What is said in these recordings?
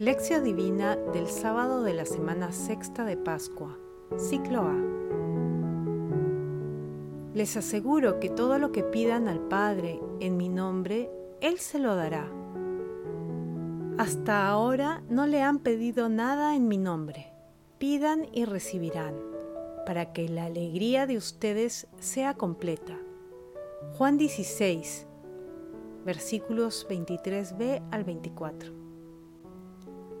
Lección Divina del sábado de la semana sexta de Pascua, ciclo A. Les aseguro que todo lo que pidan al Padre en mi nombre, Él se lo dará. Hasta ahora no le han pedido nada en mi nombre. Pidan y recibirán, para que la alegría de ustedes sea completa. Juan 16, versículos 23b al 24.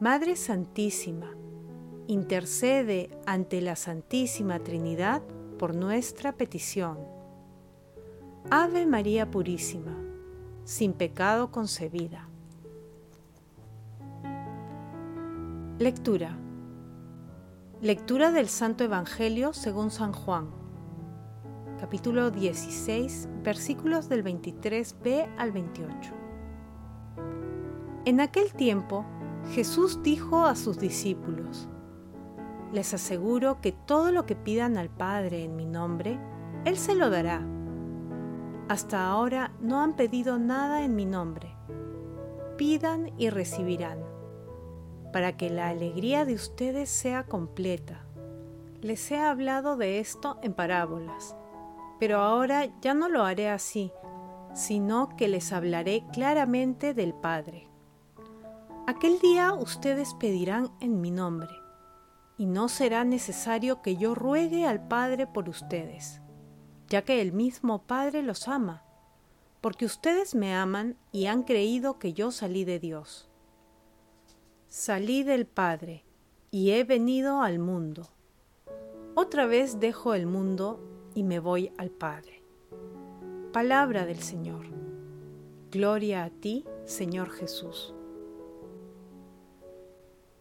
Madre Santísima, intercede ante la Santísima Trinidad por nuestra petición. Ave María Purísima, sin pecado concebida. Lectura. Lectura del Santo Evangelio según San Juan, capítulo 16, versículos del 23b al 28. En aquel tiempo, Jesús dijo a sus discípulos, les aseguro que todo lo que pidan al Padre en mi nombre, Él se lo dará. Hasta ahora no han pedido nada en mi nombre. Pidan y recibirán, para que la alegría de ustedes sea completa. Les he hablado de esto en parábolas, pero ahora ya no lo haré así, sino que les hablaré claramente del Padre. Aquel día ustedes pedirán en mi nombre y no será necesario que yo ruegue al Padre por ustedes, ya que el mismo Padre los ama, porque ustedes me aman y han creído que yo salí de Dios. Salí del Padre y he venido al mundo. Otra vez dejo el mundo y me voy al Padre. Palabra del Señor. Gloria a ti, Señor Jesús.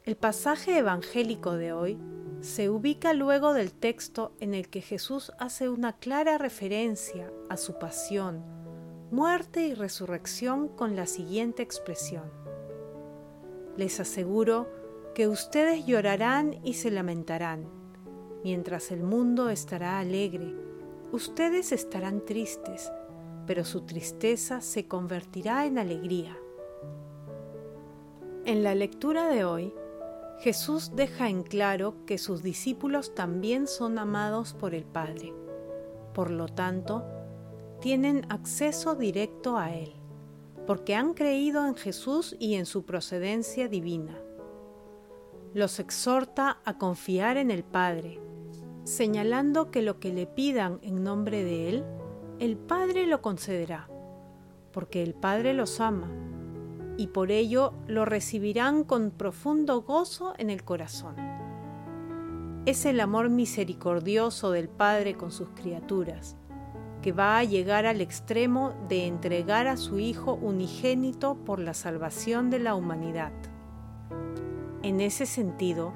El pasaje evangélico de hoy se ubica luego del texto en el que Jesús hace una clara referencia a su pasión, muerte y resurrección con la siguiente expresión. Les aseguro que ustedes llorarán y se lamentarán, mientras el mundo estará alegre. Ustedes estarán tristes, pero su tristeza se convertirá en alegría. En la lectura de hoy, Jesús deja en claro que sus discípulos también son amados por el Padre. Por lo tanto, tienen acceso directo a Él, porque han creído en Jesús y en su procedencia divina. Los exhorta a confiar en el Padre, señalando que lo que le pidan en nombre de Él, el Padre lo concederá, porque el Padre los ama y por ello lo recibirán con profundo gozo en el corazón. Es el amor misericordioso del Padre con sus criaturas, que va a llegar al extremo de entregar a su Hijo unigénito por la salvación de la humanidad. En ese sentido,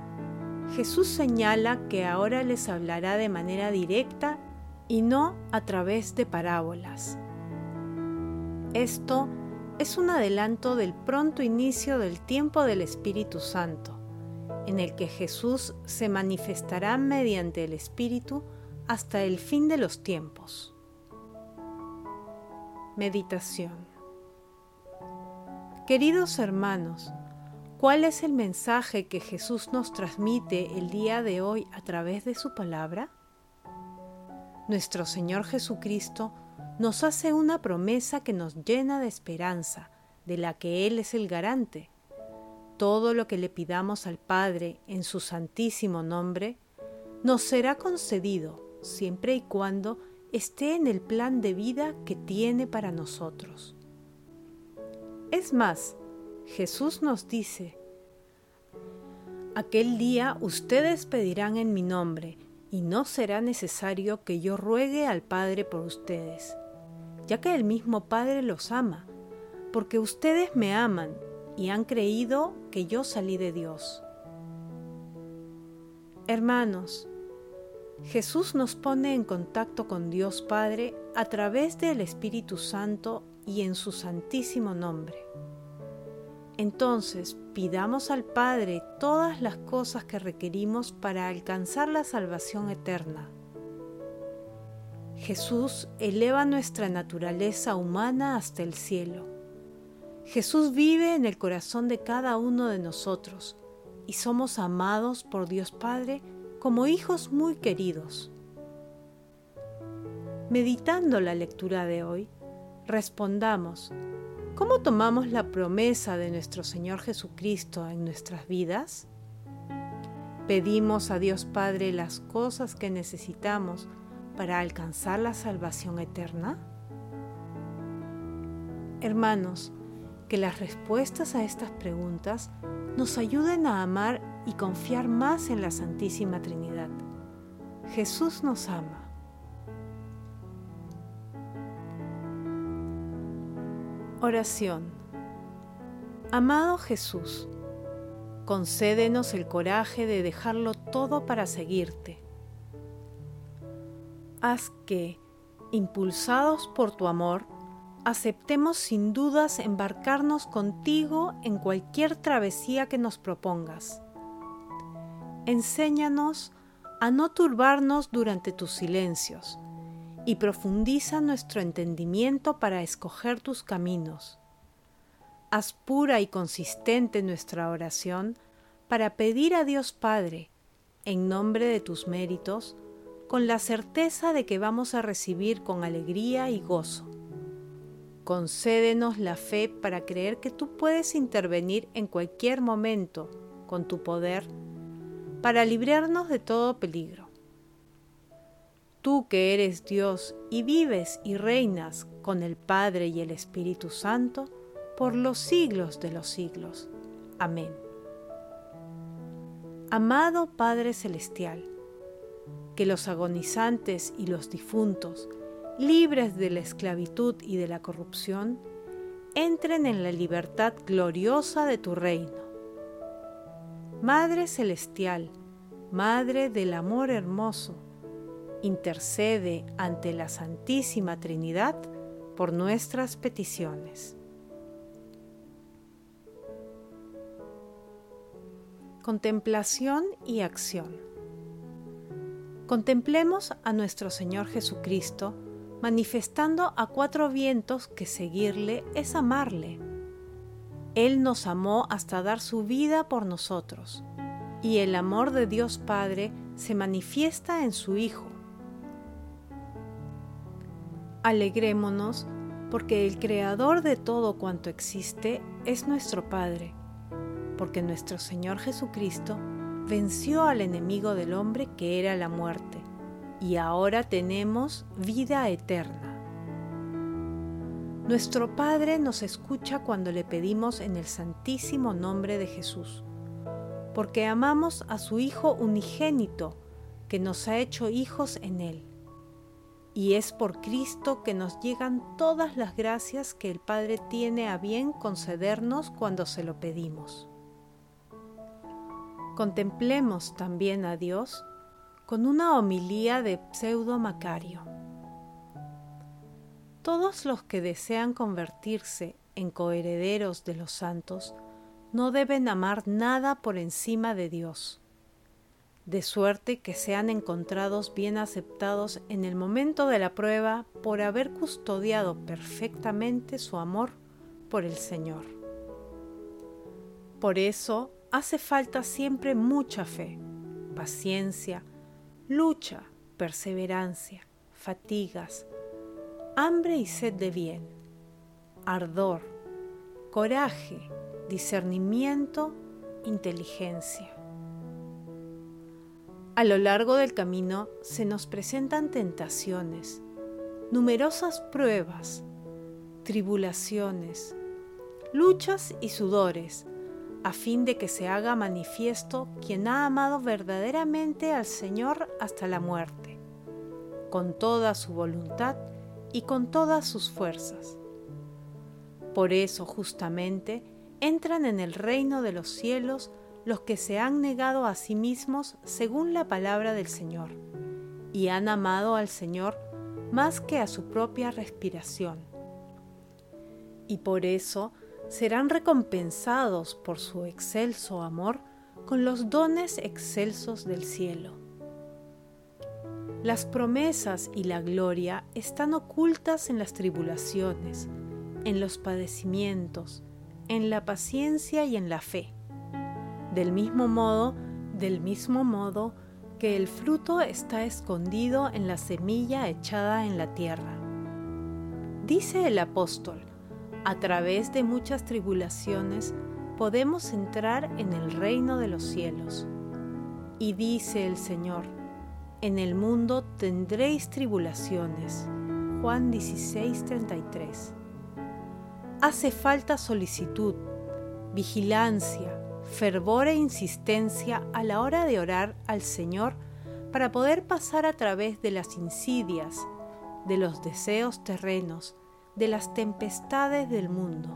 Jesús señala que ahora les hablará de manera directa y no a través de parábolas. Esto es un adelanto del pronto inicio del tiempo del Espíritu Santo, en el que Jesús se manifestará mediante el Espíritu hasta el fin de los tiempos. Meditación Queridos hermanos, ¿cuál es el mensaje que Jesús nos transmite el día de hoy a través de su palabra? Nuestro Señor Jesucristo nos hace una promesa que nos llena de esperanza, de la que Él es el garante. Todo lo que le pidamos al Padre en su santísimo nombre, nos será concedido siempre y cuando esté en el plan de vida que tiene para nosotros. Es más, Jesús nos dice, Aquel día ustedes pedirán en mi nombre, y no será necesario que yo ruegue al Padre por ustedes ya que el mismo Padre los ama, porque ustedes me aman y han creído que yo salí de Dios. Hermanos, Jesús nos pone en contacto con Dios Padre a través del Espíritu Santo y en su santísimo nombre. Entonces pidamos al Padre todas las cosas que requerimos para alcanzar la salvación eterna. Jesús eleva nuestra naturaleza humana hasta el cielo. Jesús vive en el corazón de cada uno de nosotros y somos amados por Dios Padre como hijos muy queridos. Meditando la lectura de hoy, respondamos, ¿cómo tomamos la promesa de nuestro Señor Jesucristo en nuestras vidas? ¿Pedimos a Dios Padre las cosas que necesitamos para alcanzar la salvación eterna? Hermanos, que las respuestas a estas preguntas nos ayuden a amar y confiar más en la Santísima Trinidad. Jesús nos ama. Oración. Amado Jesús, concédenos el coraje de dejarlo todo para seguirte. Haz que, impulsados por tu amor, aceptemos sin dudas embarcarnos contigo en cualquier travesía que nos propongas. Enséñanos a no turbarnos durante tus silencios y profundiza nuestro entendimiento para escoger tus caminos. Haz pura y consistente nuestra oración para pedir a Dios Padre, en nombre de tus méritos, con la certeza de que vamos a recibir con alegría y gozo Concédenos la fe para creer que tú puedes intervenir en cualquier momento con tu poder para librarnos de todo peligro. Tú que eres Dios y vives y reinas con el Padre y el Espíritu Santo por los siglos de los siglos. Amén. Amado Padre Celestial, que los agonizantes y los difuntos libres de la esclavitud y de la corrupción, entren en la libertad gloriosa de tu reino. Madre Celestial, Madre del Amor Hermoso, intercede ante la Santísima Trinidad por nuestras peticiones. Contemplación y acción. Contemplemos a nuestro Señor Jesucristo, manifestando a cuatro vientos que seguirle es amarle. Él nos amó hasta dar su vida por nosotros, y el amor de Dios Padre se manifiesta en su Hijo. Alegrémonos porque el Creador de todo cuanto existe es nuestro Padre, porque nuestro Señor Jesucristo venció al enemigo del hombre que era la muerte y ahora tenemos vida eterna. Nuestro Padre nos escucha cuando le pedimos en el santísimo nombre de Jesús, porque amamos a su Hijo unigénito, que nos ha hecho hijos en Él. Y es por Cristo que nos llegan todas las gracias que el Padre tiene a bien concedernos cuando se lo pedimos. Contemplemos también a Dios con una homilía de Pseudo Macario. Todos los que desean convertirse en coherederos de los santos no deben amar nada por encima de Dios, de suerte que sean encontrados bien aceptados en el momento de la prueba por haber custodiado perfectamente su amor por el Señor. Por eso hace falta siempre mucha fe, paciencia, lucha, perseverancia, fatigas, hambre y sed de bien, ardor, coraje, discernimiento, inteligencia. A lo largo del camino se nos presentan tentaciones, numerosas pruebas, tribulaciones, luchas y sudores, a fin de que se haga manifiesto quien ha amado verdaderamente al Señor hasta la muerte, con toda su voluntad y con todas sus fuerzas. Por eso justamente entran en el reino de los cielos los que se han negado a sí mismos según la palabra del Señor y han amado al Señor más que a su propia respiración. Y por eso serán recompensados por su excelso amor con los dones excelsos del cielo. Las promesas y la gloria están ocultas en las tribulaciones, en los padecimientos, en la paciencia y en la fe. Del mismo modo, del mismo modo que el fruto está escondido en la semilla echada en la tierra. Dice el apóstol, a través de muchas tribulaciones podemos entrar en el reino de los cielos. Y dice el Señor, en el mundo tendréis tribulaciones. Juan 16:33. Hace falta solicitud, vigilancia, fervor e insistencia a la hora de orar al Señor para poder pasar a través de las insidias, de los deseos terrenos, de las tempestades del mundo.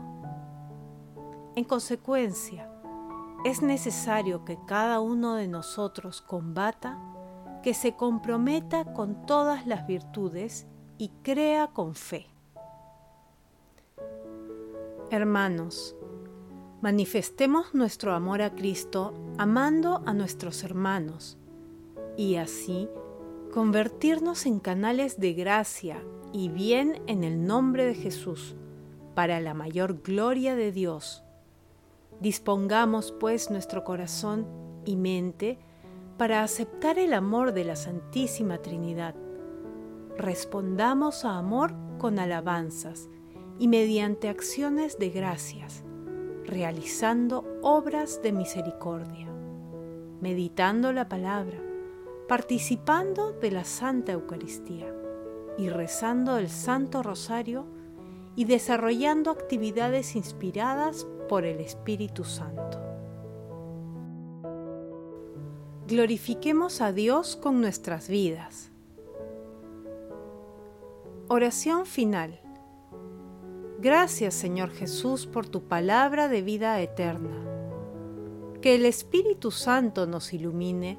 En consecuencia, es necesario que cada uno de nosotros combata, que se comprometa con todas las virtudes y crea con fe. Hermanos, manifestemos nuestro amor a Cristo amando a nuestros hermanos y así convertirnos en canales de gracia y bien en el nombre de Jesús, para la mayor gloria de Dios. Dispongamos pues nuestro corazón y mente para aceptar el amor de la Santísima Trinidad. Respondamos a amor con alabanzas y mediante acciones de gracias, realizando obras de misericordia, meditando la palabra, participando de la Santa Eucaristía y rezando el Santo Rosario y desarrollando actividades inspiradas por el Espíritu Santo. Glorifiquemos a Dios con nuestras vidas. Oración final. Gracias Señor Jesús por tu palabra de vida eterna. Que el Espíritu Santo nos ilumine